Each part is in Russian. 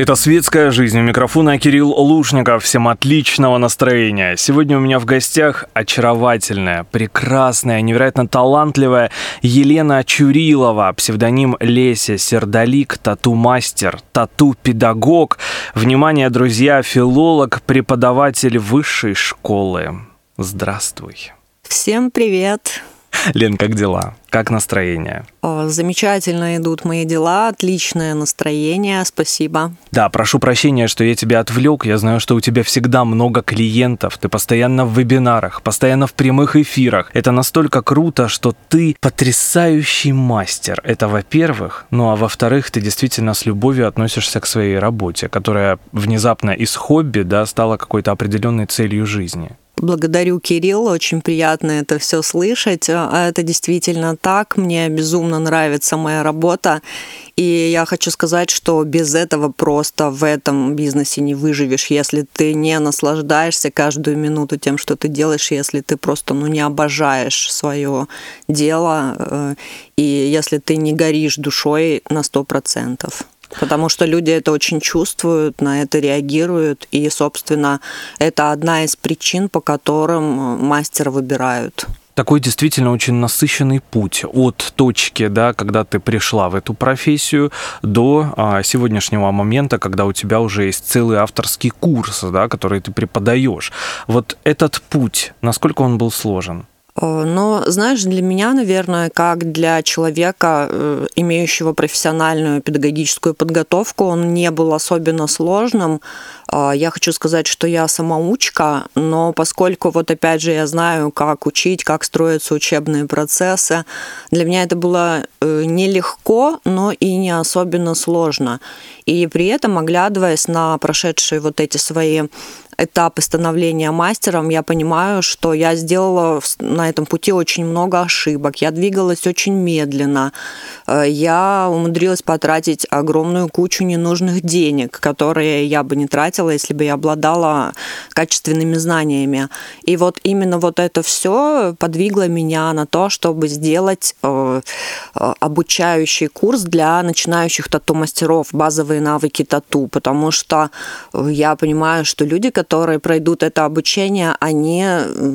жизнь». Это «Светская жизнь». У микрофона Кирилл Лушников. Всем отличного настроения. Сегодня у меня в гостях очаровательная, прекрасная, невероятно талантливая Елена Чурилова, псевдоним Леся Сердолик, тату-мастер, тату-педагог. Внимание, друзья, филолог, преподаватель высшей школы. Здравствуй. Всем привет. Лен, как дела? Как настроение? Замечательно идут мои дела, отличное настроение, спасибо. Да, прошу прощения, что я тебя отвлек. Я знаю, что у тебя всегда много клиентов, ты постоянно в вебинарах, постоянно в прямых эфирах. Это настолько круто, что ты потрясающий мастер. Это во-первых. Ну а во-вторых, ты действительно с любовью относишься к своей работе, которая внезапно из хобби да, стала какой-то определенной целью жизни. Благодарю, Кирилл, очень приятно это все слышать. А это действительно так, мне безумно нравится моя работа. И я хочу сказать, что без этого просто в этом бизнесе не выживешь, если ты не наслаждаешься каждую минуту тем, что ты делаешь, если ты просто ну, не обожаешь свое дело, э, и если ты не горишь душой на сто процентов. Потому что люди это очень чувствуют, на это реагируют, и, собственно, это одна из причин, по которым э, мастера выбирают такой действительно очень насыщенный путь от точки, да, когда ты пришла в эту профессию, до а, сегодняшнего момента, когда у тебя уже есть целый авторский курс, да, который ты преподаешь. Вот этот путь, насколько он был сложен? Э, но, знаешь, для меня, наверное, как для человека, э, имеющего профессиональную педагогическую подготовку, он не был особенно сложным. Э, я хочу сказать, что я самоучка, но поскольку вот опять же я знаю, как учить, как строятся учебные процессы, для меня это было нелегко, но и не особенно сложно. И при этом, оглядываясь на прошедшие вот эти свои этапы становления мастером, я понимаю, что я сделала на этом пути очень много ошибок. Я двигалась очень медленно. Э, я умудрилась потратить огромную кучу ненужных денег, которые я бы не тратила, если бы я обладала качественными знаниями. И вот именно вот это все подвигло меня на то, чтобы сделать э, э, обучающий курс для начинающих тату-мастеров, базовые навыки тату, потому что я понимаю, что люди, которые которые пройдут это обучение, они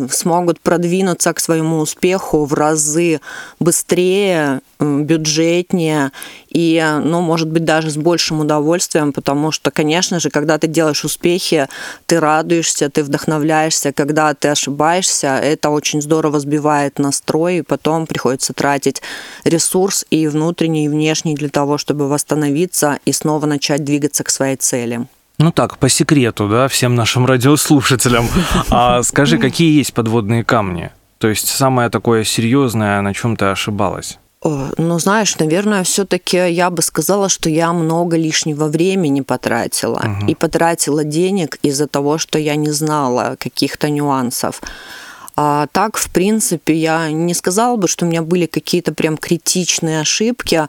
смогут продвинуться к своему успеху в разы быстрее, бюджетнее и, ну, может быть, даже с большим удовольствием, потому что, конечно же, когда ты делаешь успехи, ты радуешься, ты вдохновляешься, когда ты ошибаешься, это очень здорово сбивает настрой, и потом приходится тратить ресурс и внутренний, и внешний для того, чтобы восстановиться и снова начать двигаться к своей цели. Ну так, по секрету, да, всем нашим радиослушателям. А скажи, какие есть подводные камни? То есть самое такое серьезное, на чем ты ошибалась? Ну, знаешь, наверное, все-таки я бы сказала, что я много лишнего времени потратила. Угу. И потратила денег из-за того, что я не знала каких-то нюансов. А так, в принципе, я не сказала бы, что у меня были какие-то прям критичные ошибки,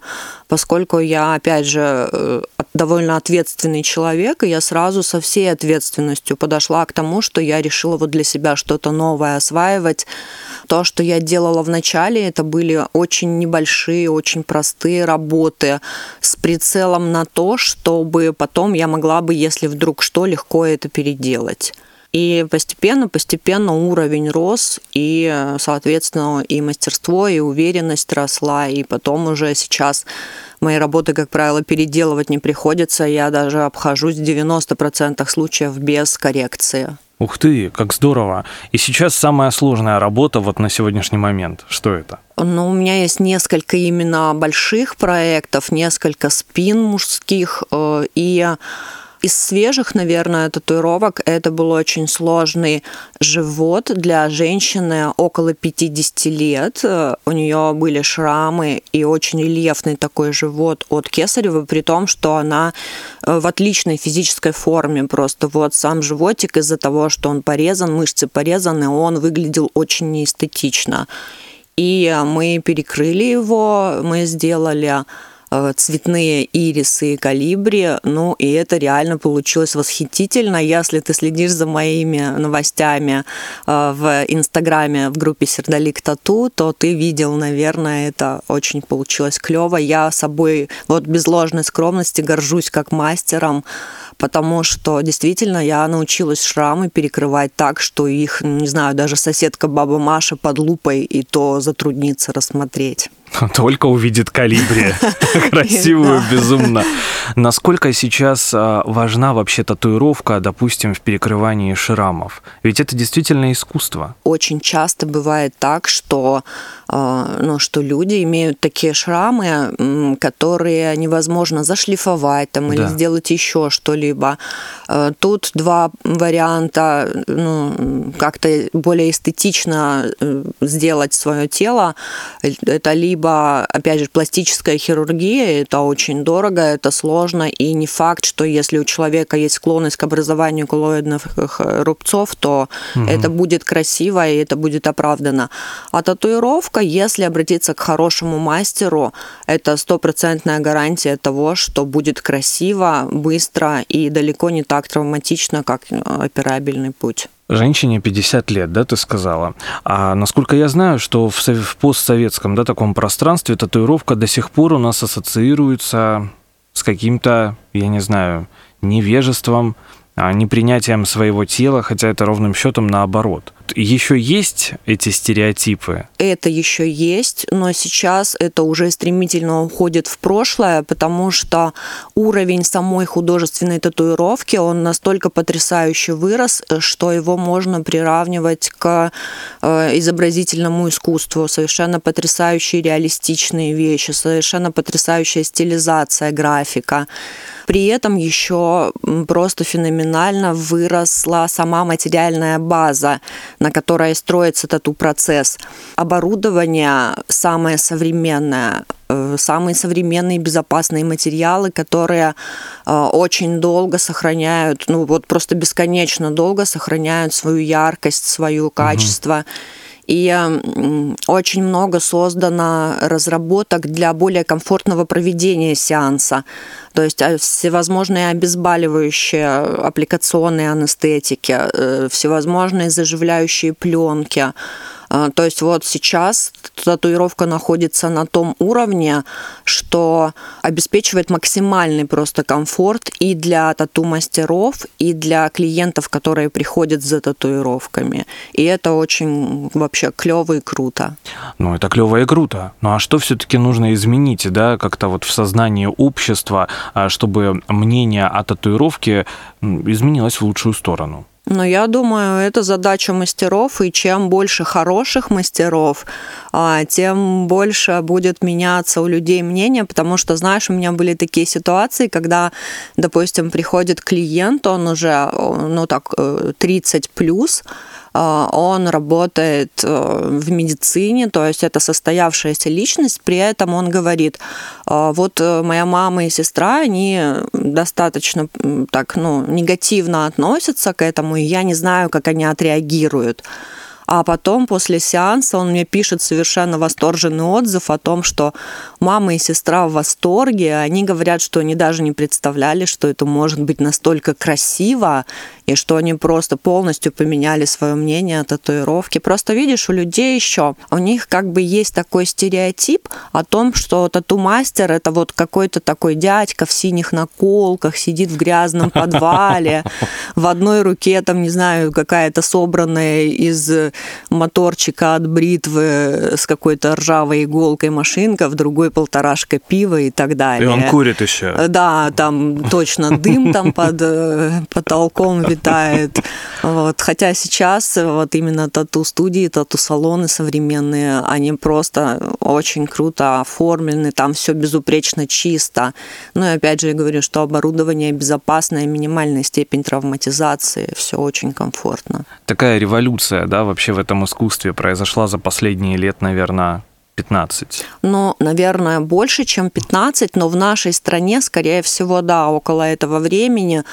поскольку я, опять же, э, довольно ответственный человек, и я сразу со всей ответственностью подошла к тому, что я решила вот для себя что-то новое осваивать. То, что я делала в начале, это были очень небольшие, очень простые работы с прицелом на то, чтобы потом я могла бы, если вдруг что, легко это переделать. И постепенно-постепенно уровень рос, и, соответственно, и мастерство, и уверенность росла, и потом уже сейчас мои работы, как правило, переделывать не приходится. Я даже обхожусь в 90% случаев без коррекции. Ух ты, как здорово. И сейчас самая сложная работа вот на сегодняшний момент. Что это? Ну, у меня есть несколько именно больших проектов, несколько спин мужских, э, и из свежих, наверное, татуировок это был очень сложный живот для женщины около 50 лет. У нее были шрамы и очень рельефный такой живот от Кесарева, при том, что она э, в отличной физической форме. Просто вот сам животик из-за того, что он порезан, мышцы порезаны, он выглядел очень неэстетично. И мы перекрыли его, мы сделали цветные ирисы и калибри. Ну, и это реально получилось восхитительно. Если ты следишь за моими новостями э, в Инстаграме в группе Сердолик Тату, то ты видел, наверное, это очень получилось клево. Я собой вот без ложной скромности горжусь как мастером, потому что действительно я научилась шрамы перекрывать так, что их, не знаю, даже соседка баба Маша под лупой и то затруднится рассмотреть. Только увидит калибри. Красивую, безумно. Насколько сейчас а, важна вообще татуировка, допустим, в перекрывании шрамов? Ведь это действительно искусство. Очень часто бывает так, что, а, ну, что люди имеют такие шрамы, которые невозможно зашлифовать там, или да. сделать еще что-либо. А, тут два варианта, ну, как-то более эстетично э, сделать свое тело. Это либо либо, опять же, пластическая хирургия, это очень дорого, это сложно, и не факт, что если у человека есть склонность к образованию коллоидных рубцов, то угу. это будет красиво и это будет оправдано. А татуировка, если обратиться к хорошему мастеру, это стопроцентная гарантия того, что будет красиво, быстро и далеко не так травматично, как операбельный путь. Женщине 50 лет, да, ты сказала. А насколько я знаю, что в, постсоветском, да, таком пространстве татуировка до сих пор у нас ассоциируется с каким-то, я не знаю, невежеством, а непринятием своего тела, хотя это ровным счетом наоборот. Еще есть эти стереотипы? Это еще есть, но сейчас это уже стремительно уходит в прошлое, потому что уровень самой художественной татуировки, он настолько потрясающе вырос, что его можно приравнивать к э, изобразительному искусству. Совершенно потрясающие реалистичные вещи, совершенно потрясающая стилизация, графика. При этом еще просто феноменально выросла сама материальная база, на которой строится тату-процесс. Оборудование самое современное, э, самые современные безопасные материалы, которые э, очень долго сохраняют, ну вот просто бесконечно долго сохраняют свою яркость, свое качество. Угу. И очень много создано разработок для более комфортного проведения сеанса. То есть а, всевозможные обезболивающие аппликационные анестетики, э, всевозможные заживляющие пленки, то есть вот сейчас татуировка находится на том уровне, что обеспечивает максимальный просто комфорт и для тату-мастеров, и для клиентов, которые приходят за татуировками. И это очень вообще клево и круто. Ну, это клево и круто. Ну, а что все-таки нужно изменить, да, как-то вот в сознании общества, а, чтобы мнение о татуировке изменилось в лучшую сторону? Но я думаю, это задача мастеров, и чем больше хороших мастеров, а, тем больше будет меняться у людей мнение, потому что, знаешь, у меня были такие ситуации, когда, допустим, приходит клиент, он уже, ну так, 30 э, плюс, он работает э, в медицине, то есть это состоявшаяся личность, при этом он говорит, «А, вот э, моя мама и сестра, они достаточно так, ну, негативно относятся к этому, и я не знаю, как они отреагируют. А потом после сеанса он мне пишет совершенно восторженный отзыв о том, что мама и сестра в восторге. Они говорят, что они даже не представляли, что это может быть настолько красиво, и что они просто полностью поменяли свое мнение о татуировке. Просто видишь, у людей еще, у них как бы есть такой стереотип о том, что тату-мастер это вот какой-то такой дядька в синих наколках, сидит в грязном подвале, в одной руке там, не знаю, какая-то собранная из моторчика от бритвы с какой-то ржавой иголкой машинка, в другой полторашка пива и так далее. И он курит еще. Да, там точно дым там под э, потолком витает. Вот. Хотя сейчас вот именно тату-студии, тату-салоны современные, они просто очень круто оформлены, там все безупречно чисто. Ну и опять же я говорю, что оборудование безопасное, минимальная степень травматизации, все очень комфортно. Такая революция, да, вообще в этом искусстве произошла за последние лет, наверное, 15? Ну, наверное, больше, чем 15, но в нашей стране, скорее всего, да, около этого времени,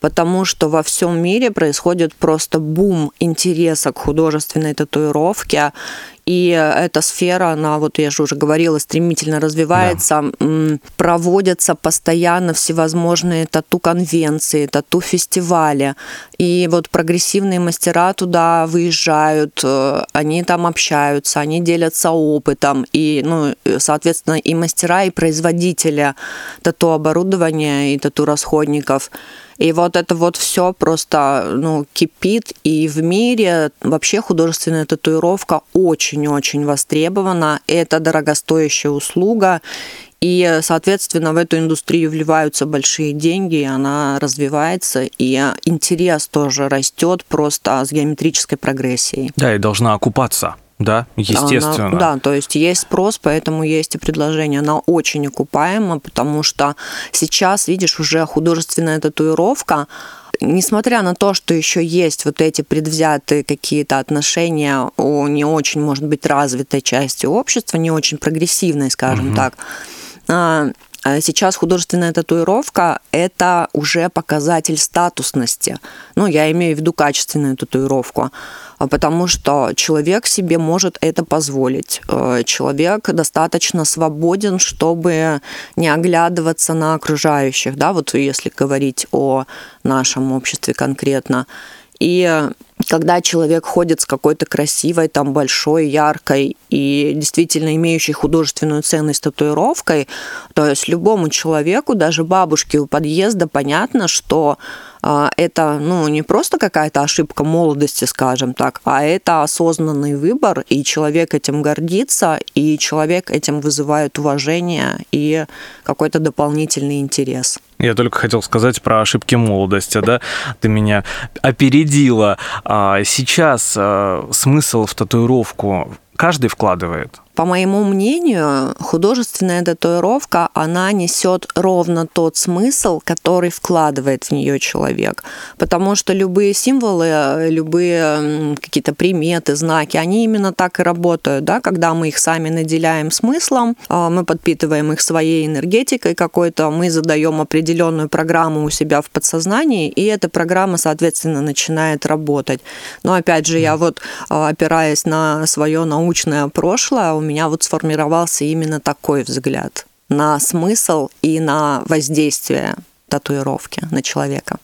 потому что во всем мире происходит просто бум интереса к художественной татуировке, И эта сфера, она, вот я же уже говорила, стремительно развивается. Да. Проводятся постоянно всевозможные тату-конвенции, тату-фестивали. И вот прогрессивные мастера туда выезжают, э, они там общаются, они делятся опытом. И, ну, соответственно, и мастера, и производители тату-оборудования и тату-расходников – и вот это вот все просто ну, кипит. И в мире вообще художественная татуировка очень-очень востребована. Это дорогостоящая услуга. И, соответственно, в эту индустрию вливаются большие деньги, и она развивается, и интерес тоже растет просто с геометрической прогрессией. Да, и должна окупаться. Да, естественно. Она, да, то есть есть спрос, поэтому есть и предложение. Она очень окупаема, потому что сейчас, видишь, уже художественная татуировка, несмотря на то, что еще есть вот эти предвзятые какие-то отношения у не очень, может быть, развитой части общества, не очень прогрессивной, скажем угу. так, а, сейчас художественная татуировка – это уже показатель статусности. Ну, я имею в виду качественную татуировку. А потому что человек себе может это позволить. Э, человек достаточно свободен, чтобы не оглядываться на окружающих, да, вот если говорить о нашем обществе конкретно. И когда человек ходит с какой-то красивой, там, большой, яркой и действительно имеющей художественную ценность татуировкой, то есть любому человеку, даже бабушке у подъезда, понятно, что а, это ну, не просто какая-то ошибка молодости, скажем так, а это осознанный выбор, и человек этим гордится, и человек этим вызывает уважение и какой-то дополнительный интерес. Я только хотел сказать про ошибки молодости, да? Ты меня опередила. А сейчас а, смысл в татуировку каждый вкладывает? По моему мнению, художественная татуировка, она несет ровно тот смысл, который вкладывает в нее человек. Потому что любые символы, любые какие-то приметы, знаки, они именно так и работают. Да? Когда мы их сами наделяем смыслом, а, мы подпитываем их своей энергетикой какой-то, мы задаем определенную программу у себя в подсознании, и эта программа, соответственно, начинает работать. Но опять же, я вот а, опираясь на свое научное прошлое, меня вот сформировался именно такой взгляд на смысл и на воздействие татуировки на человека.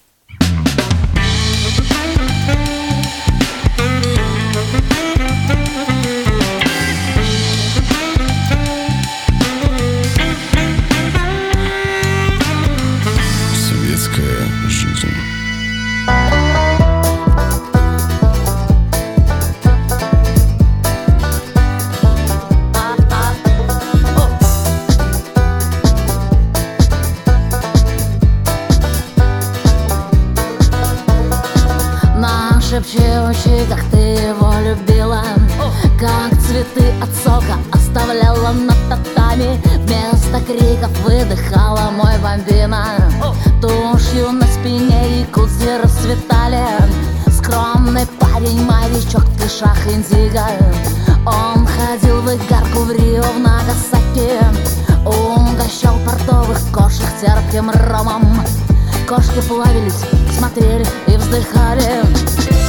Оставляла на татами. Вместо криков выдыхала мой бомбина. Тушью на спине и кудзи расцветали. Скромный парень, морячок в тышах индиго. Он ходил в игарку в Рио, в Нагасаки Угощал портовых кошек терпким ромом. Кошки плавились, смотрели и вздыхали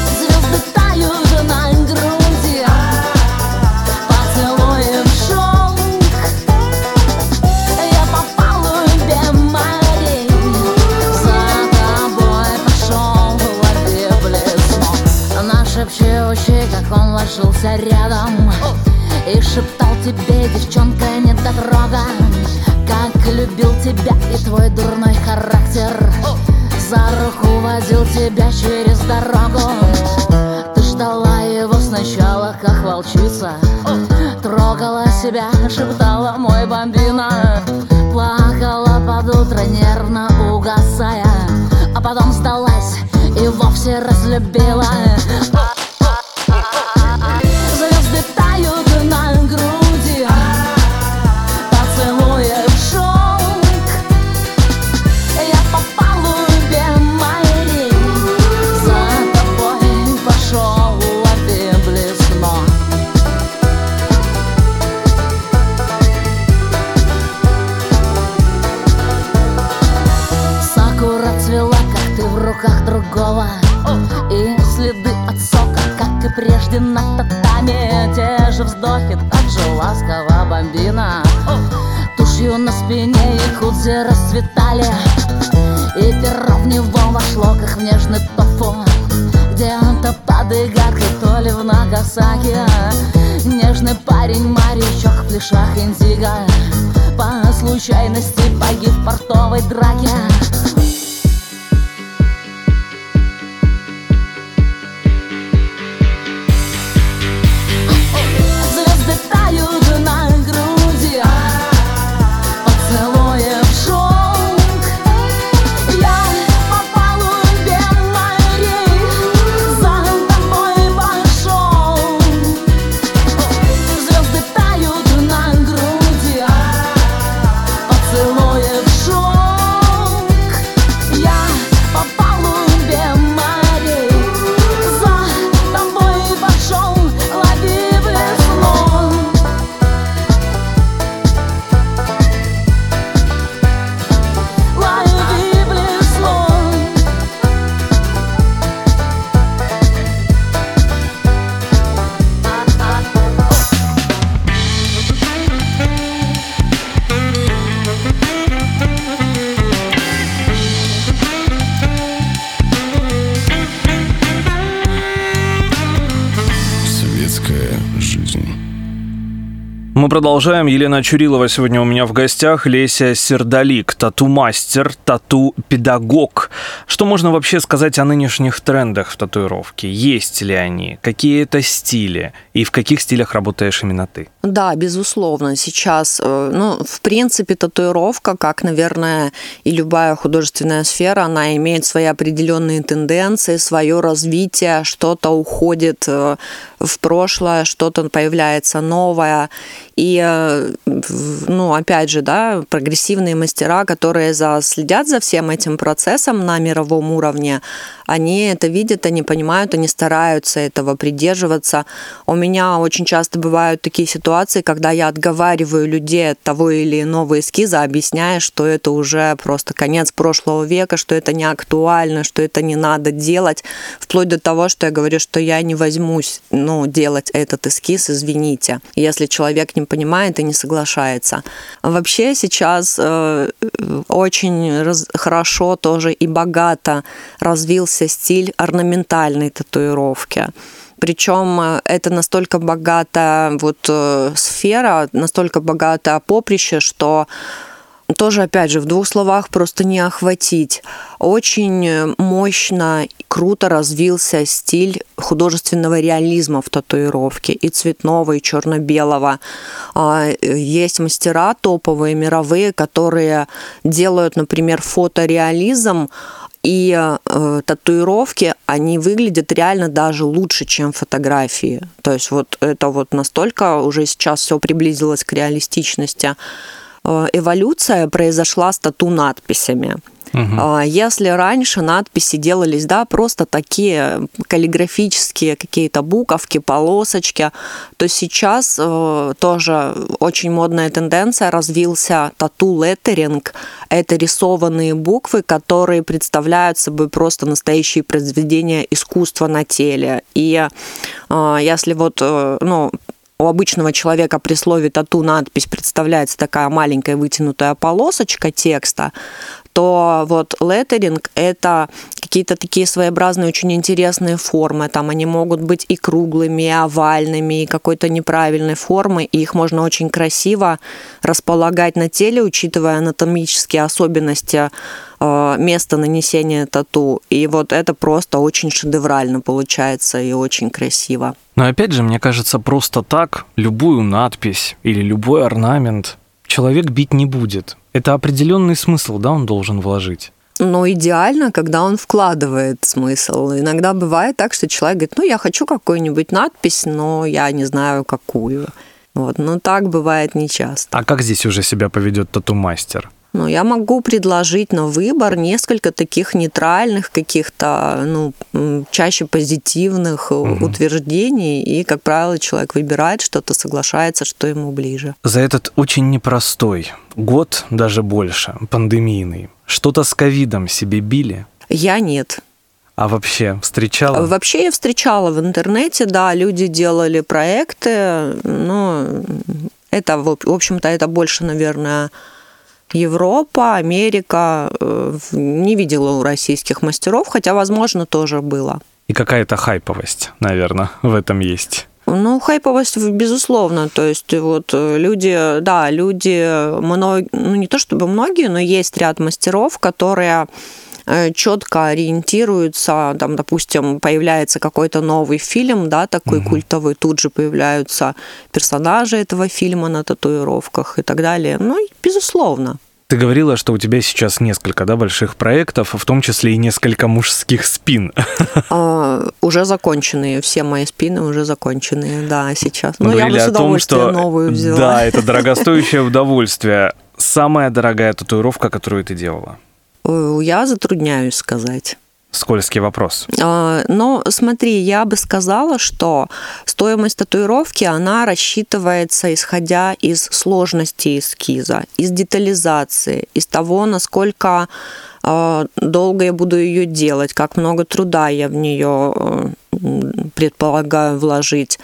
как волчица Трогала себя, шептала мой бомбина. Плакала под утро, нервно угасая А потом сдалась и вовсе разлюбила парень, морячок в плешах индиго. По случайности погиб в портовой драке продолжаем. Елена Чурилова сегодня у меня в гостях. Леся Сердалик, тату-мастер, тату-педагог. Что можно вообще сказать о нынешних трендах в татуировке? Есть ли они? Какие это стили? И в каких стилях работаешь именно ты? Да, безусловно. Сейчас, э, ну, в принципе, татуировка, как, наверное, и любая художественная сфера, она имеет свои определенные тенденции, свое развитие, что-то уходит э, в прошлое, что-то появляется новое. И, ну, опять же, да, прогрессивные мастера, которые за, следят за всем этим процессом на мировом уровне, они это видят, они понимают, они стараются этого придерживаться. У меня очень часто бывают такие ситуации, когда я отговариваю людей от того или иного эскиза, объясняя, что это уже просто конец прошлого века, что это не актуально, что это не надо делать, вплоть до того, что я говорю, что я не возьмусь ну, делать этот эскиз, извините, если человек не понимает и не соглашается. Вообще сейчас э, очень раз, хорошо тоже и богато развился стиль орнаментальной татуировки. Причем э, это настолько богатая вот э, сфера, настолько богатое поприще, что тоже, опять же, в двух словах просто не охватить. Очень мощно, круто развился стиль художественного реализма в татуировке, и цветного, и черно-белого. А, есть мастера топовые, мировые, которые делают, например, фотореализм, и э, татуировки, они выглядят реально даже лучше, чем фотографии. То есть вот это вот настолько уже сейчас все приблизилось к реалистичности. Э, эволюция произошла с тату-надписями. Угу. Если раньше надписи делались, да, просто такие каллиграфические какие-то буковки, полосочки, то сейчас э, тоже очень модная тенденция развился тату-леттеринг. Это рисованные буквы, которые представляют собой просто настоящие произведения искусства на теле. И э, если вот, э, ну, у обычного человека при слове тату надпись представляется такая маленькая вытянутая полосочка текста, то вот леттеринг – это какие-то такие своеобразные, очень интересные формы. Там они могут быть и круглыми, и овальными, и какой-то неправильной формы, и их можно очень красиво располагать на теле, учитывая анатомические особенности э, места нанесения тату. И вот это просто очень шедеврально получается и очень красиво. Но опять же, мне кажется, просто так любую надпись или любой орнамент человек бить не будет. Это определенный смысл, да, он должен вложить. Но идеально, когда он вкладывает смысл. Иногда бывает так, что человек говорит, ну, я хочу какую-нибудь надпись, но я не знаю, какую. Вот. Но так бывает нечасто. А как здесь уже себя поведет тату-мастер? Ну, я могу предложить на выбор несколько таких нейтральных каких-то, ну, чаще позитивных угу. утверждений, и, как правило, человек выбирает что-то, соглашается, что ему ближе. За этот очень непростой год, даже больше, пандемийный, что-то с ковидом себе били? Я нет. А вообще встречала? Вообще я встречала в интернете, да, люди делали проекты, но это, в общем-то, это больше, наверное, Европа, Америка. Э, не видела у российских мастеров, хотя, возможно, тоже было. И какая-то хайповость, наверное, в этом есть. Ну, хайповость, безусловно. То есть вот э, люди, да, люди, много, ну не то чтобы многие, но есть ряд мастеров, которые четко ориентируются, там, допустим, появляется какой-то новый фильм, да, такой угу. культовый, тут же появляются персонажи этого фильма на татуировках и так далее. Ну, безусловно. Ты говорила, что у тебя сейчас несколько да, больших проектов, в том числе и несколько мужских спин. А, уже законченные, все мои спины уже законченные, да, сейчас. Ну, я бы с удовольствием том, что, новую взяла. Да, это дорогостоящее удовольствие. Самая дорогая татуировка, которую ты делала? Я затрудняюсь сказать. Скользкий вопрос. А, но смотри, я бы сказала, что стоимость татуировки, она рассчитывается исходя из сложности эскиза, из детализации, из того, насколько а, долго я буду ее делать, как много труда я в нее предполагаю вложить.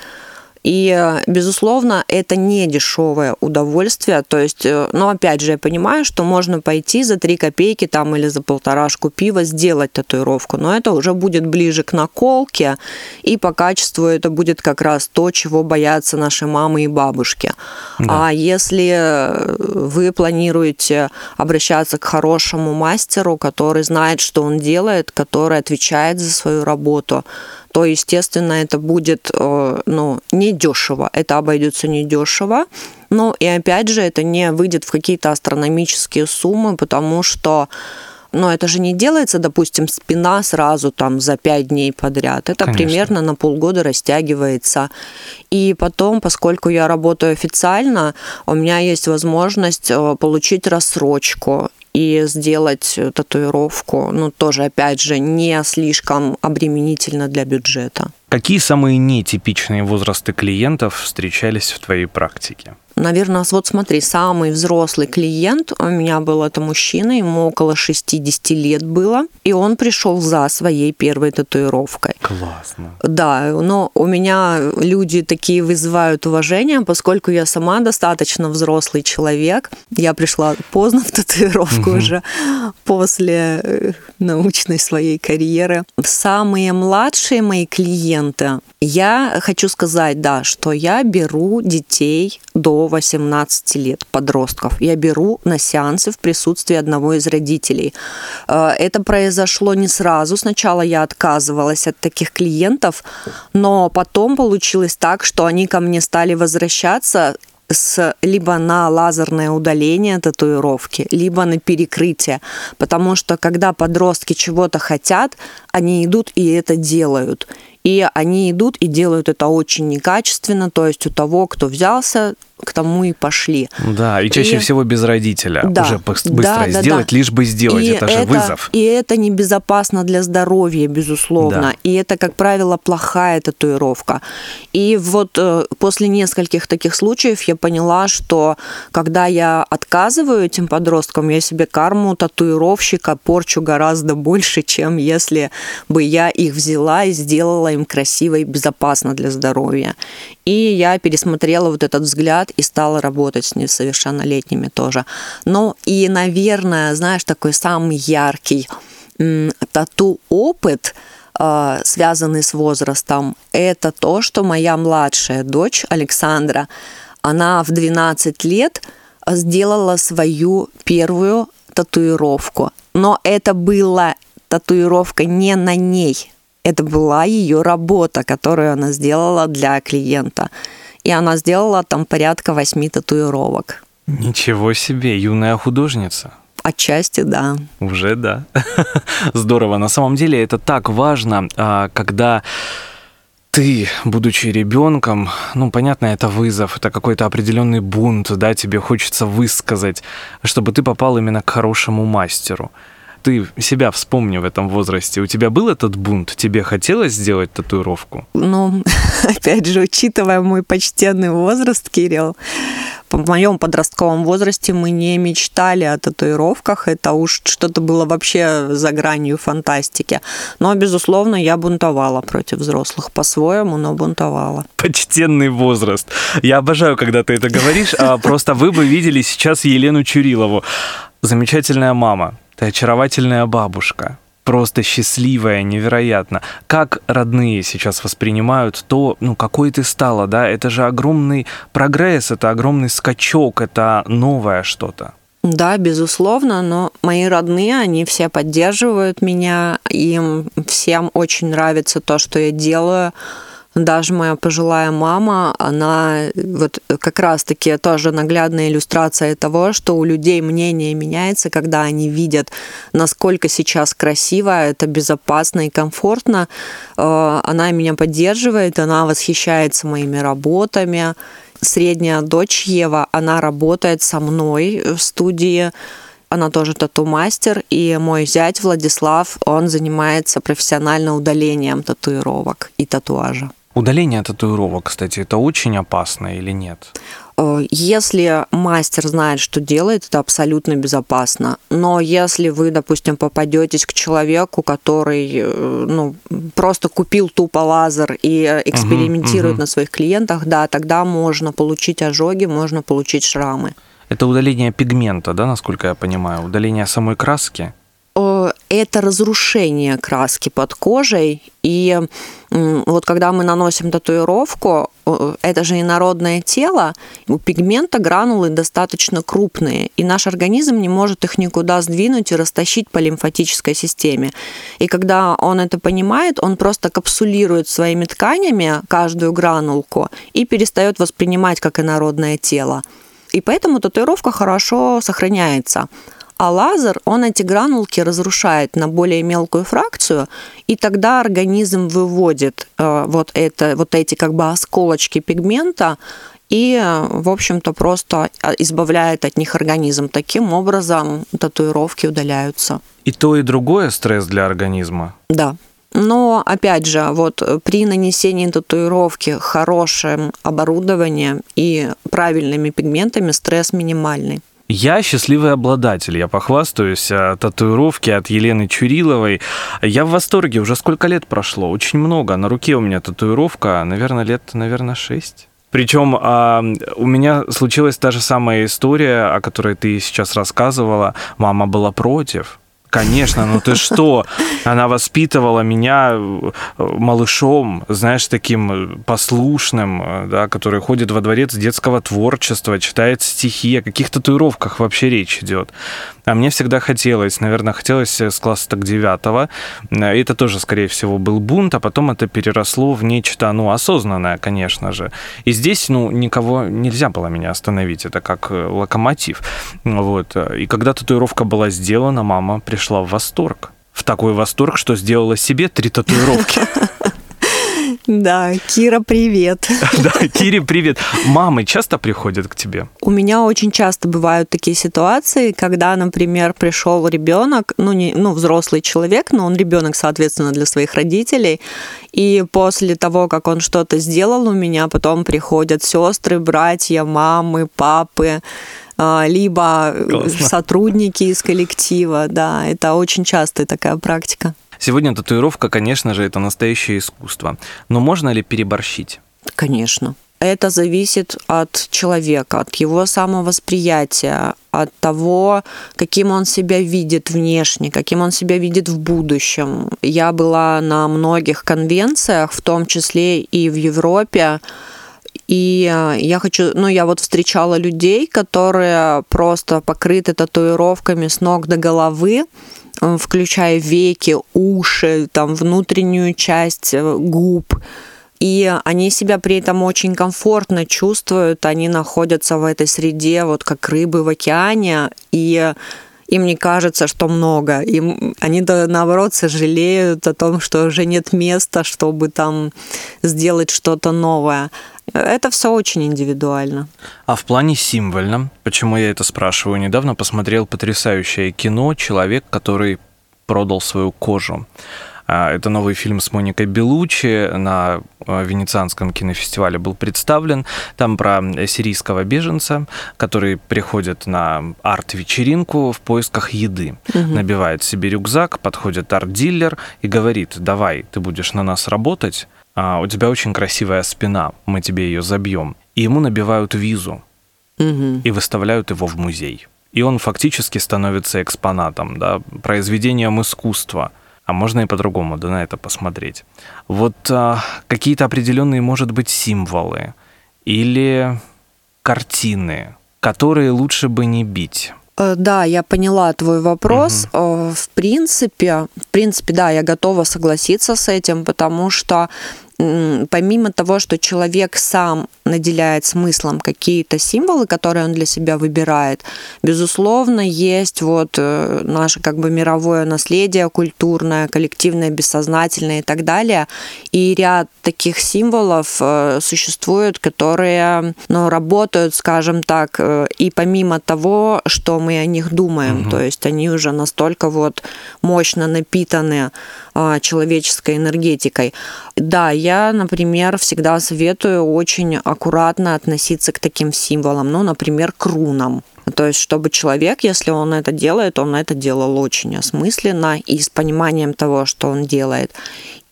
И, безусловно, это не дешевое удовольствие. То есть, э, ну, опять же, я понимаю, что можно пойти за 3 копейки там или за полторашку пива сделать татуировку, но это уже будет ближе к наколке, и по качеству это будет как раз то, чего боятся наши мамы и бабушки. Да. А если вы планируете обращаться к хорошему мастеру, который знает, что он делает, который отвечает за свою работу, то, естественно, это будет э, ну, недешево. Это обойдется недешево. Но и опять же, это не выйдет в какие-то астрономические суммы, потому что но это же не делается, допустим, спина сразу там за пять дней подряд. Это Конечно. примерно на полгода растягивается. И потом, поскольку я работаю официально, у меня есть возможность э, получить рассрочку и сделать татуировку, ну, тоже, опять же, не слишком обременительно для бюджета. Какие самые нетипичные возрасты клиентов встречались в твоей практике? Наверное, вот смотри, самый взрослый клиент у меня был это мужчина, ему около 60 лет было, и он пришел за своей первой татуировкой. Классно. Да, но у меня люди такие вызывают уважение, поскольку я сама достаточно взрослый человек. Я пришла поздно в татуировку угу. уже после э, научной своей карьеры. Самые младшие мои клиенты, я хочу сказать, да, что я беру детей до 18 лет, подростков. Я беру на сеансы в присутствии одного из родителей. Э, это произошло не сразу. Сначала я отказывалась от таких клиентов, но потом получилось так, что они ко мне стали возвращаться с либо на лазерное удаление татуировки, либо на перекрытие. Потому что когда подростки чего-то хотят, они идут и это делают. И они идут и делают это очень некачественно, то есть у того, кто взялся, к тому и пошли. Да, и чаще и... всего без родителя. Да, Уже быстро да, сделать, да. лишь бы сделать. И это, это же вызов. И это небезопасно для здоровья, безусловно. Да. И это, как правило, плохая татуировка. И вот э, после нескольких таких случаев я поняла, что когда я отказываю этим подросткам, я себе карму татуировщика порчу гораздо больше, чем если бы я их взяла и сделала им красиво и безопасно для здоровья. И я пересмотрела вот этот взгляд и стала работать с несовершеннолетними тоже. Ну и, наверное, знаешь, такой самый яркий тату-опыт, а, связанный с возрастом, это то, что моя младшая дочь Александра, она в 12 лет сделала свою первую татуировку. Но это была татуировка не на ней, это была ее работа, которую она сделала для клиента. И она сделала там порядка восьми татуировок. Ничего себе, юная художница. Отчасти, да. Уже да. Здорово. На самом деле это так важно, а, когда ты, будучи ребенком, ну, понятно, это вызов, это какой-то определенный бунт, да, тебе хочется высказать, чтобы ты попал именно к хорошему мастеру ты себя вспомни в этом возрасте. У тебя был этот бунт? Тебе хотелось сделать татуировку? Ну, опять же, учитывая мой почтенный возраст, Кирилл, в моем подростковом возрасте мы не мечтали о татуировках, это уж что-то было вообще за гранью фантастики. Но, безусловно, я бунтовала против взрослых по-своему, но бунтовала. Почтенный возраст. Я обожаю, когда ты это говоришь. А просто вы бы видели сейчас Елену Чурилову. Замечательная мама, ты очаровательная бабушка, просто счастливая, невероятно. Как родные сейчас воспринимают то, ну, какой ты стала, да? Это же огромный прогресс, это огромный скачок, это новое что-то. Да, безусловно, но мои родные, они все поддерживают меня, им всем очень нравится то, что я делаю даже моя пожилая мама, она вот как раз-таки тоже наглядная иллюстрация того, что у людей мнение меняется, когда они видят, насколько сейчас красиво, это безопасно и комфортно. Э, она меня поддерживает, она восхищается моими работами. Средняя дочь Ева, она работает со мной в студии она тоже тату-мастер, и мой зять Владислав, он занимается профессионально удалением татуировок и татуажа. Удаление татуировок, кстати, это очень опасно или нет? Э, если мастер знает, что делает, это абсолютно безопасно. Но если вы, допустим, попадетесь к человеку, который э, ну, просто купил тупо лазер и экспериментирует uh-huh, uh-huh. на своих клиентах, да, тогда можно получить ожоги, можно получить шрамы. Это удаление пигмента, да, насколько я понимаю, удаление самой краски? Это разрушение краски под кожей. И вот когда мы наносим татуировку, это же инородное тело, у пигмента гранулы достаточно крупные, и наш организм не может их никуда сдвинуть и растащить по лимфатической системе. И когда он это понимает, он просто капсулирует своими тканями каждую гранулку и перестает воспринимать как инородное тело. И поэтому татуировка хорошо сохраняется. А лазер, он эти гранулки разрушает на более мелкую фракцию, и тогда организм выводит э, вот, это, вот эти как бы осколочки пигмента и, в общем-то, просто э, избавляет от них организм. Таким образом татуировки удаляются. И то, и другое стресс для организма? Да. Но, опять же, вот при нанесении татуировки хорошим оборудованием и правильными пигментами стресс минимальный. Я счастливый обладатель, я похвастаюсь о татуировке от Елены Чуриловой. Я в восторге, уже сколько лет прошло, очень много. На руке у меня татуировка, наверное, лет, наверное, шесть. Причем а, у меня случилась та же самая история, о которой ты сейчас рассказывала. Мама была против. Конечно, ну ты что? Она воспитывала меня э, малышом, знаешь, таким э, послушным, э, да, который ходит во дворец детского творчества, читает стихи, о каких татуировках вообще речь идет. А мне всегда хотелось, наверное, хотелось с класса так девятого. Это тоже, скорее всего, был бунт, а потом это переросло в нечто, ну, осознанное, конечно же. И здесь, ну, никого нельзя было меня остановить. Это как локомотив. Вот. И когда татуировка была сделана, мама пришла в восторг. В такой восторг, что сделала себе три татуировки. Да, Кира, привет. Да, Кире, привет. Мамы часто приходят к тебе? У меня очень часто бывают такие ситуации, когда, например, пришел ребенок, ну, не, ну, взрослый человек, но он ребенок, соответственно, для своих родителей, и после того, как он что-то сделал у меня, потом приходят сестры, братья, мамы, папы, либо Классно. сотрудники из коллектива. Да, это очень частая такая практика. Сегодня татуировка, конечно же, это настоящее искусство. Но можно ли переборщить? Конечно. Это зависит от человека, от его самовосприятия, от того, каким он себя видит внешне, каким он себя видит в будущем. Я была на многих конвенциях, в том числе и в Европе, и э, я хочу, ну, я вот встречала людей, которые просто покрыты татуировками с ног до головы, э, включая веки, уши, там, внутреннюю часть э, губ. И они себя при этом очень комфортно чувствуют, они находятся в этой среде, вот как рыбы в океане, и им не кажется, что много. Им, они, наоборот, сожалеют о том, что уже нет места, чтобы там сделать что-то новое. Это все очень индивидуально. А в плане символьном, почему я это спрашиваю, недавно посмотрел потрясающее кино «Человек, который продал свою кожу». А, это новый фильм с Моникой Белучи на а, Венецианском кинофестивале был представлен. Там про сирийского беженца, который приходит на арт-вечеринку в поисках еды. Угу. Набивает себе рюкзак, подходит арт-дилер и говорит, давай, ты будешь на нас работать, а у тебя очень красивая спина, мы тебе ее забьем. И ему набивают визу угу. и выставляют его в музей. И он фактически становится экспонатом, да, произведением искусства. А можно и по-другому да, на это посмотреть. Вот а, какие-то определенные, может быть, символы или картины, которые лучше бы не бить. Э, да, я поняла твой вопрос. Угу. В принципе, в принципе, да, я готова согласиться с этим, потому что помимо того, что человек сам наделяет смыслом какие-то символы, которые он для себя выбирает, безусловно, есть вот э, наше как бы мировое наследие культурное, коллективное, бессознательное и так далее. И ряд таких символов э, существует, которые ну, работают, скажем так, э, и помимо того, что мы о них думаем, угу. то есть они уже настолько вот мощно напитаны а, человеческой энергетикой. Да, я, например, всегда советую очень аккуратно относиться к таким символам, ну, например, к рунам. То есть, чтобы человек, если он это делает, он это делал очень осмысленно и с пониманием того, что он делает.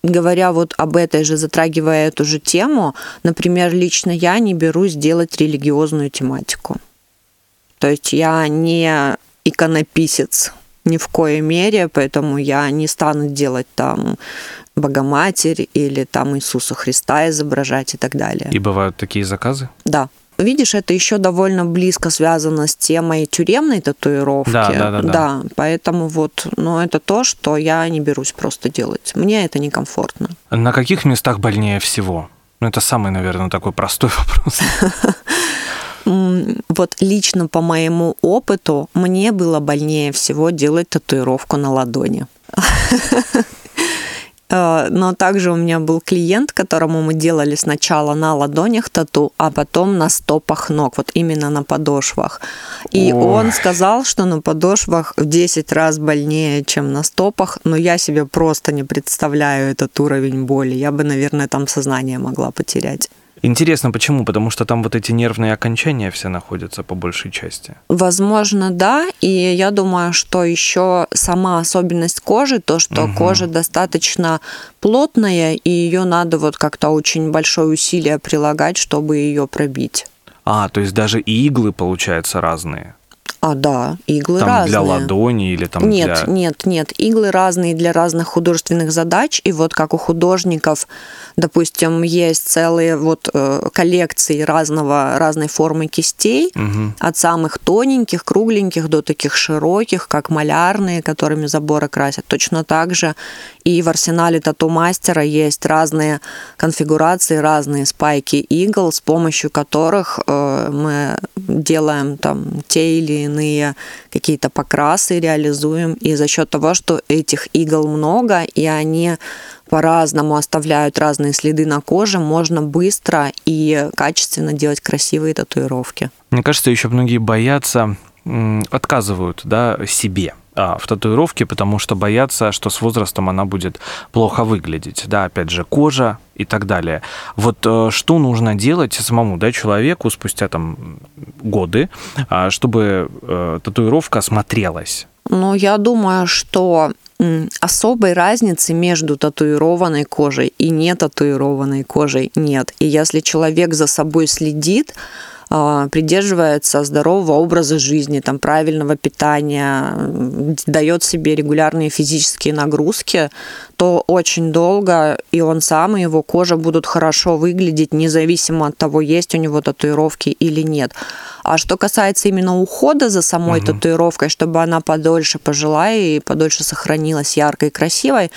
Говоря вот об этой же, затрагивая эту же тему, например, лично я не берусь делать религиозную тематику. То есть я не иконописец, ни в коей мере, поэтому я не стану делать там Богоматерь или там Иисуса Христа изображать и так далее. И бывают такие заказы? Да. Видишь, это еще довольно близко связано с темой тюремной татуировки. Да, да, да. Да, да поэтому вот, ну, это то, что я не берусь просто делать. Мне это некомфортно. На каких местах больнее всего? Ну, это самый, наверное, такой простой вопрос. вот лично по моему опыту мне было больнее всего делать татуировку на ладони. Э, но также у меня был клиент, которому мы делали сначала на ладонях тату, а потом на стопах ног, вот именно на подошвах. И Ой. он сказал, что на подошвах в 10 раз больнее, чем на стопах, но я себе просто не представляю этот уровень боли. Я бы, наверное, там сознание могла потерять. Интересно, почему? Потому что там вот эти нервные окончания все находятся по большей части. Возможно, да. И я думаю, что еще сама особенность кожи, то, что угу. кожа достаточно плотная, и ее надо вот как-то очень большое усилие прилагать, чтобы ее пробить. А, то есть даже иглы, получаются, разные. А, да, иглы там разные. для ладони или там Нет, для... нет, нет. Иглы разные для разных художественных задач. И вот как у художников, допустим, есть целые вот э, коллекции разного, разной формы кистей, угу. от самых тоненьких, кругленьких до таких широких, как малярные, которыми заборы красят. Точно так же и в арсенале тату-мастера есть разные конфигурации, разные спайки игл, с помощью которых э, мы делаем там те или иные какие-то покрасы, реализуем. И за счет того, что этих игл много, и они по-разному оставляют разные следы на коже, можно быстро и качественно делать красивые татуировки. Мне кажется, еще многие боятся, отказывают да, себе а, в татуировке, потому что боятся, что с возрастом она будет плохо выглядеть. Да, опять же, кожа и так далее. Вот э, что нужно делать самому да, человеку спустя там годы, а, чтобы э, татуировка смотрелась? Ну, я думаю, что особой разницы между татуированной кожей и не татуированной кожей нет. И если человек за собой следит, придерживается здорового образа жизни, там, правильного питания, дает себе регулярные физические нагрузки, то очень долго и он сам, и его кожа будут хорошо выглядеть, независимо от того, есть у него татуировки или нет. А что касается именно ухода за самой угу. татуировкой, чтобы она подольше пожила и подольше сохранилась яркой и красивой,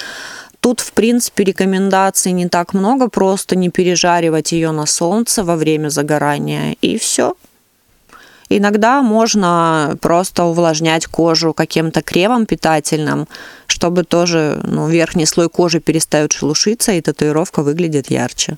Тут, в принципе, рекомендаций не так много, просто не пережаривать ее на солнце во время загорания, и все. Иногда можно просто увлажнять кожу каким-то кремом питательным, чтобы тоже ну, верхний слой кожи перестает шелушиться, и татуировка выглядит ярче.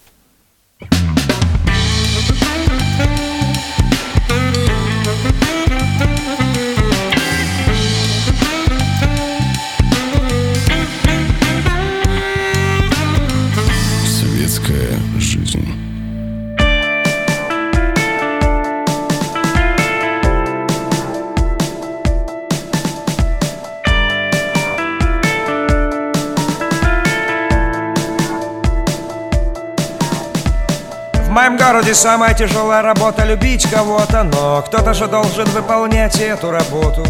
Моем городе самая тяжелая работа любить кого-то Но кто-то же должен выполнять эту работу.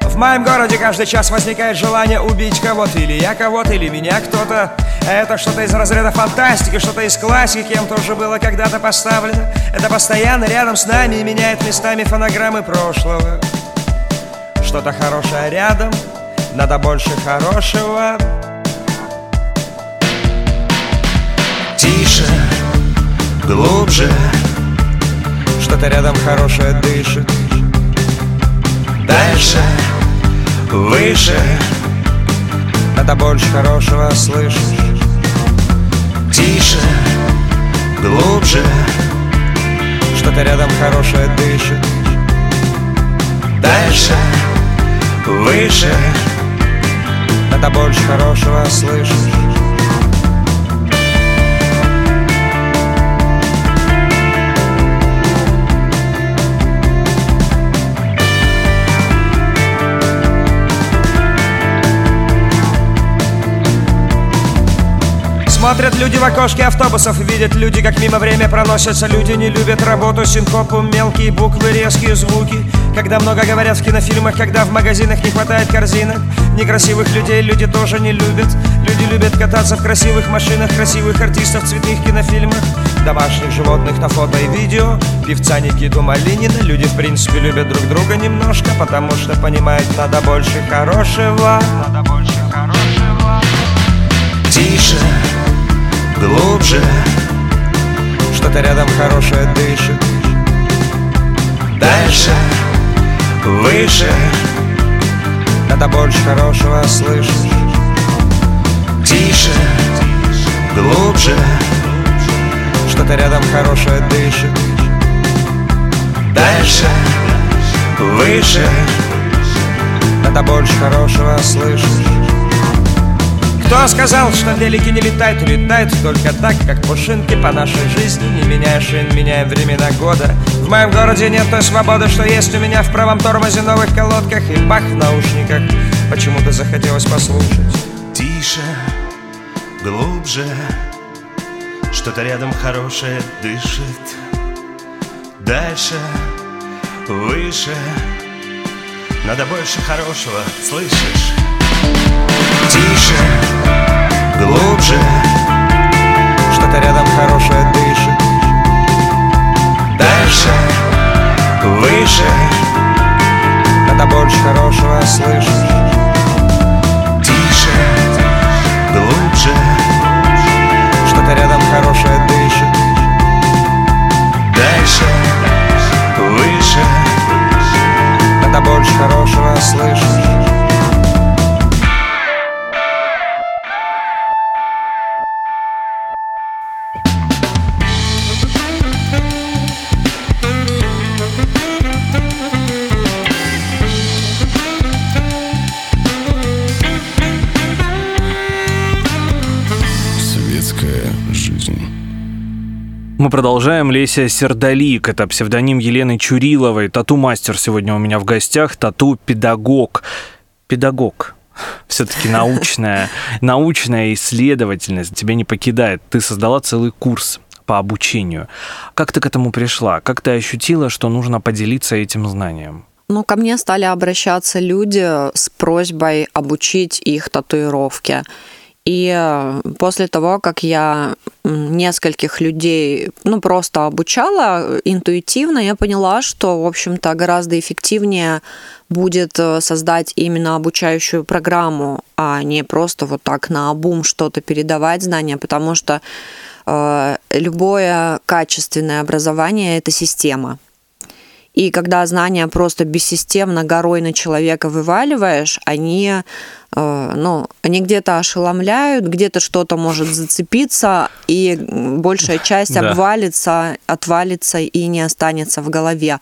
В моем городе каждый час возникает желание убить кого-то Или я кого-то, или меня кто-то. Это что-то из разряда фантастики, что-то из классики Кем тоже было когда-то поставлено. Это постоянно рядом с нами и меняет местами фонограммы прошлого. Что-то хорошее рядом, надо больше хорошего. Тише, глубже. Что-то рядом хорошее дышит. Дальше, выше. Надо больше хорошего слышать. Тише, глубже. Что-то рядом хорошее дышит. Дальше, выше. Надо больше хорошего слышать Смотрят люди в окошке автобусов Видят люди, как мимо время проносятся. Люди не любят работу, синкопу, мелкие буквы, резкие звуки. Когда много говорят в кинофильмах Когда в магазинах не хватает корзинок Некрасивых людей люди тоже не любят. Люди любят кататься в красивых машинах Красивых артистов цветных кинофильмах. Домашних животных на фото и видео. Певца Никиту Малинина. Люди в принципе любят друг друга немножко Потому что понимают, надо больше хорошего. Надо больше хорошего. Тише глубже. Что-то рядом хорошее дышит. Дальше, выше. Надо больше хорошего слышать. Тише, глубже. Что-то рядом хорошее дышит. Дальше, выше. Надо больше хорошего слышать кто сказал, что велики не летают, улетают только так, как пушинки по нашей жизни Не меняя шин, меняем времена года? В моем городе нет той свободы, что есть у меня в правом тормозе новых колодках И бах в наушниках. Почему-то захотелось послушать? Тише, глубже Что-то рядом хорошее дышит. Дальше, выше Надо больше хорошего, слышишь? Тише, глубже Что-то рядом хорошее дышит. Дальше, выше Надо больше хорошего слышать Тише, глубже Что-то рядом хорошее дышит Мы продолжаем. Леся Сердолик. Это псевдоним Елены Чуриловой. Тату-мастер сегодня у меня в гостях. Тату-педагог. Педагог. Все-таки научная, научная исследовательность тебя не покидает. Ты создала целый курс по обучению. Как ты к этому пришла? Как ты ощутила, что нужно поделиться этим знанием? Ну, ко мне стали обращаться люди с просьбой обучить их татуировке. И э, после того, как я нескольких людей, ну, просто обучала интуитивно, я поняла, что, в общем-то, гораздо эффективнее будет э, создать именно обучающую программу, а не просто вот так на обум что-то передавать знания, потому что э, любое качественное образование – это система. И когда знания просто бессистемно горой на человека вываливаешь, они Э, ну, они где-то ошеломляют, где-то что-то может зацепиться, и большая часть да. обвалится, отвалится и не останется в голове.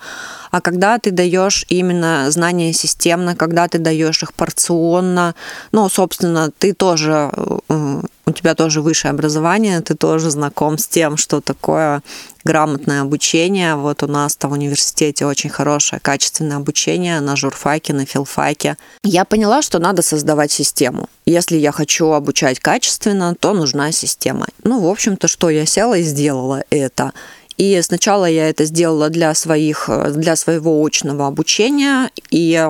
А когда ты даешь именно знания системно, когда ты даешь их порционно, ну, собственно, ты тоже э, у тебя тоже высшее образование, ты тоже знаком с тем, что такое грамотное обучение. Вот у нас-то в университете очень хорошее, качественное обучение на журфаке, на филфаке. Я поняла, что надо создавать создавать систему. Если я хочу обучать качественно, то нужна система. Ну, в общем-то, что я села и сделала это. И сначала я это сделала для, своих, для своего очного обучения, и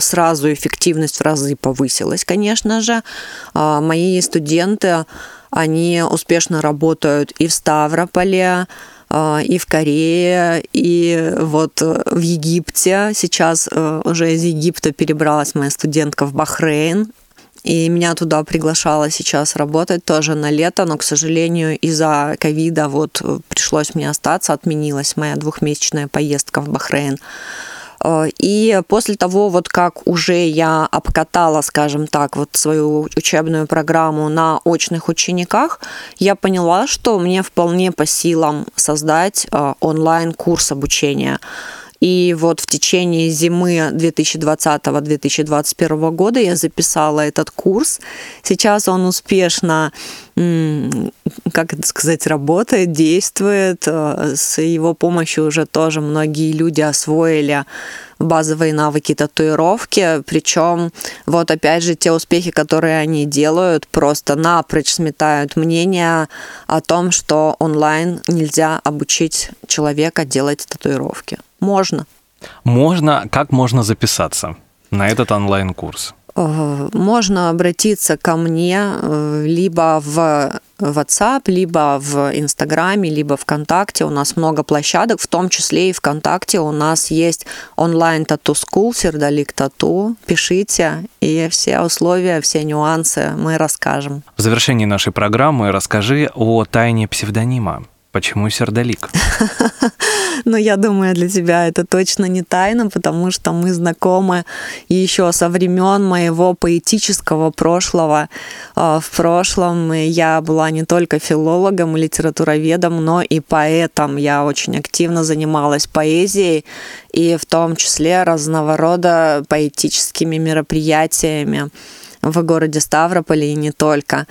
сразу эффективность в разы повысилась, конечно же. А, мои студенты, они успешно работают и в Ставрополе, и в Корее, и вот в Египте. Сейчас э, уже из Египта перебралась моя студентка в Бахрейн, и меня туда приглашала сейчас работать тоже на лето, но, к сожалению, из-за ковида вот пришлось мне остаться, отменилась моя двухмесячная поездка в Бахрейн. Э, и после того, вот как уже я обкатала, скажем так, вот свою учебную программу на очных учениках, я поняла, что мне вполне по силам создать э, онлайн-курс обучения. И вот в течение зимы 2020-2021 года я записала этот курс. Сейчас он успешно, как это сказать, работает, действует. Э, с его помощью уже тоже многие люди освоили базовые навыки татуировки, причем вот опять же те успехи, которые они делают, просто напрочь сметают мнение о том, что онлайн нельзя обучить человека делать татуировки. Можно. Можно. Как можно записаться на этот онлайн-курс? Э, можно обратиться ко мне э, либо в WhatsApp, либо в Инстаграме, либо ВКонтакте. У нас много площадок, в том числе и ВКонтакте у нас есть онлайн тату скул, сердолик тату. Пишите, и все условия, все нюансы мы расскажем. В завершении нашей программы расскажи о тайне псевдонима. Почему сердолик? Но я думаю, для тебя это точно не тайна, потому что мы знакомы еще со времен моего поэтического прошлого. А, в прошлом я была не только филологом и литературоведом, но и поэтом. Я очень активно занималась поэзией и в том числе разного рода поэтическими мероприятиями в городе Ставрополе и не только.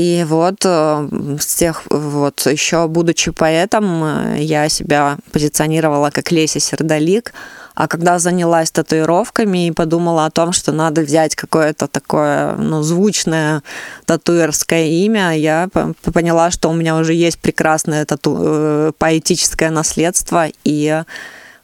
И вот э, с тех вот еще будучи поэтом, э, я себя позиционировала как Леся Сердолик, а когда занялась татуировками и подумала о том, что надо взять какое-то такое ну, звучное татуерское имя, я поняла, что у меня уже есть прекрасное тату... Э, поэтическое наследство и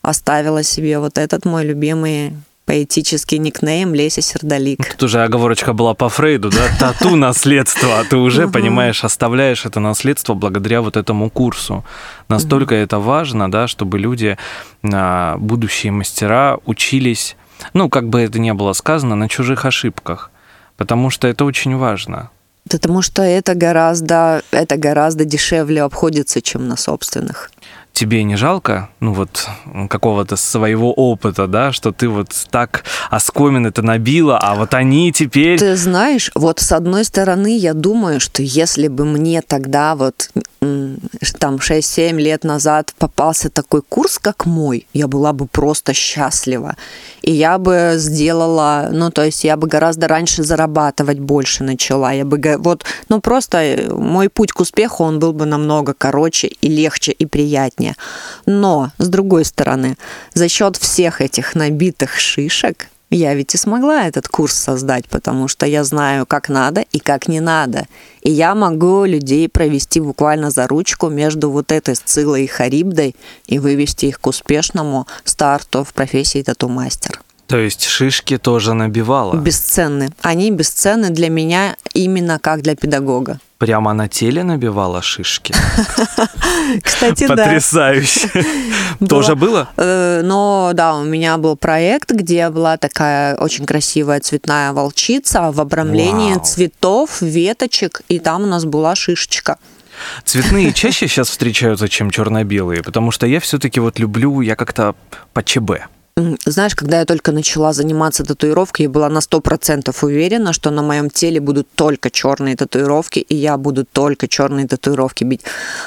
оставила себе вот этот мой любимый поэтический никнейм Леся Сердолик. Тут уже оговорочка была по Фрейду, да? Тату наследство, а ты уже, понимаешь, оставляешь это наследство благодаря вот этому курсу. Настолько это важно, да, чтобы люди, а, будущие мастера, учились, ну, как бы это ни было сказано, на чужих ошибках, потому что это очень важно. Потому что это гораздо, это гораздо дешевле обходится, чем на собственных тебе не жалко, ну вот, какого-то своего опыта, да, что ты вот так оскомин это набила, а вот они теперь... Ты знаешь, вот с одной стороны, я думаю, что если бы мне тогда вот там 6-7 лет назад попался такой курс, как мой, я была бы просто счастлива. И я бы сделала, ну, то есть я бы гораздо раньше зарабатывать больше начала. Я бы, вот, ну, просто э, мой путь к успеху, он был бы намного короче и легче и приятнее. Но, с другой стороны, за счет всех этих набитых шишек, я ведь и смогла этот курс создать, потому что я знаю, как надо и как не надо. И я могу людей провести буквально за ручку между вот этой Сцилой и Харибдой и вывести их к успешному старту в профессии тату-мастер. То есть шишки тоже набивала? Бесценны. Они бесценны для меня именно как для педагога. Прямо на теле набивала шишки? Кстати, да. Потрясающе. Тоже было? Э, но да, у меня был проект, где была такая очень красивая цветная волчица в обрамлении цветов, веточек, и там у нас была шишечка. Цветные чаще сейчас встречаются, чем черно-белые, потому что я все-таки вот люблю, я как-то по ЧБ. Знаешь, когда я только начала заниматься татуировкой, я была на сто процентов уверена, что на моем теле будут только черные татуировки, и я буду только черные татуировки бить.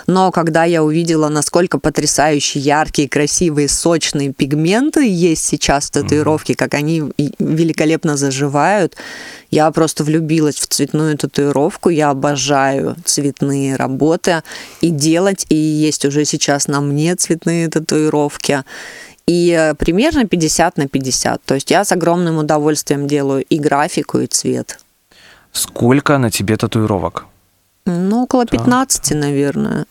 Но когда я увидела, насколько потрясающие, яркие, красивые, сочные пигменты есть сейчас в татуировке, как они великолепно заживают, я просто влюбилась в цветную татуировку. Я обожаю цветные работы и делать, и есть уже сейчас на мне цветные татуировки. И э, примерно 50 на 50. То есть я с огромным удовольствием делаю и графику, и цвет. Сколько на тебе татуировок? Ну, около 15, наверное.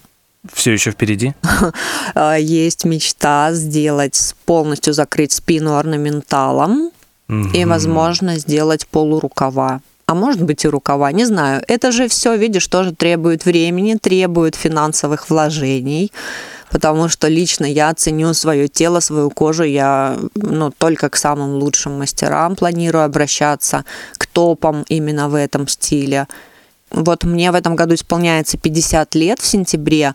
Все еще впереди? А, есть мечта сделать, полностью закрыть спину орнаменталом и, возможно, сделать полурукава. А может быть и рукава, не знаю. Это же все, видишь, тоже требует времени, требует финансовых вложений потому что лично я ценю свое тело, свою кожу, я ну, только к самым лучшим мастерам планирую обращаться, к топам именно в этом стиле. Вот мне в этом году исполняется 50 лет в сентябре,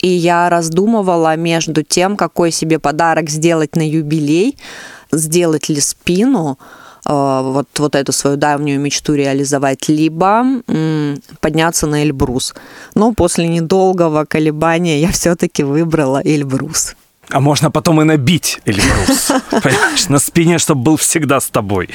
и я раздумывала между тем, какой себе подарок сделать на юбилей, сделать ли спину, вот, вот эту свою давнюю мечту реализовать, либо подняться на Эльбрус. Но после недолгого колебания я все-таки выбрала Эльбрус. А можно потом и набить Эльбрус, понимаешь, на спине, чтобы был всегда с тобой.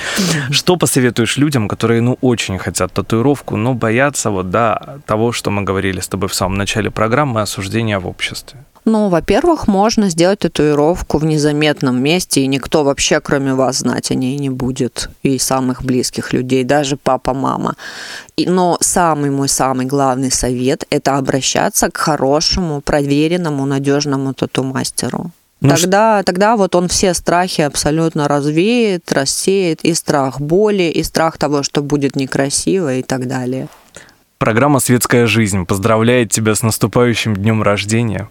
Что посоветуешь людям, которые, ну, очень хотят татуировку, но боятся вот, да, того, что мы говорили с тобой в самом начале программы, осуждения в обществе? Ну, во-первых, можно сделать татуировку в незаметном месте, и никто вообще, кроме вас, знать о ней не будет. И самых близких людей, даже папа, мама. И, но самый мой самый главный совет – это обращаться к хорошему, проверенному, надежному тату-мастеру. Ну, тогда, тогда вот он все страхи абсолютно развеет, рассеет, и страх боли, и страх того, что будет некрасиво и так далее. Программа «Светская жизнь» поздравляет тебя с наступающим днем рождения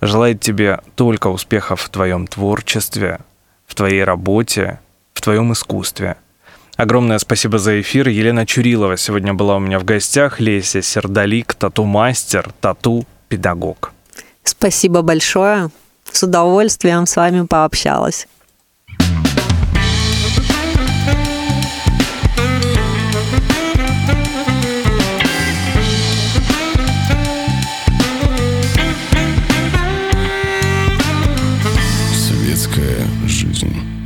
желает тебе только успехов в твоем творчестве, в твоей работе, в твоем искусстве. Огромное спасибо за эфир. Елена Чурилова сегодня была у меня в гостях. Леся Сердолик, тату-мастер, тату-педагог. Спасибо большое. С удовольствием с вами пообщалась. Будто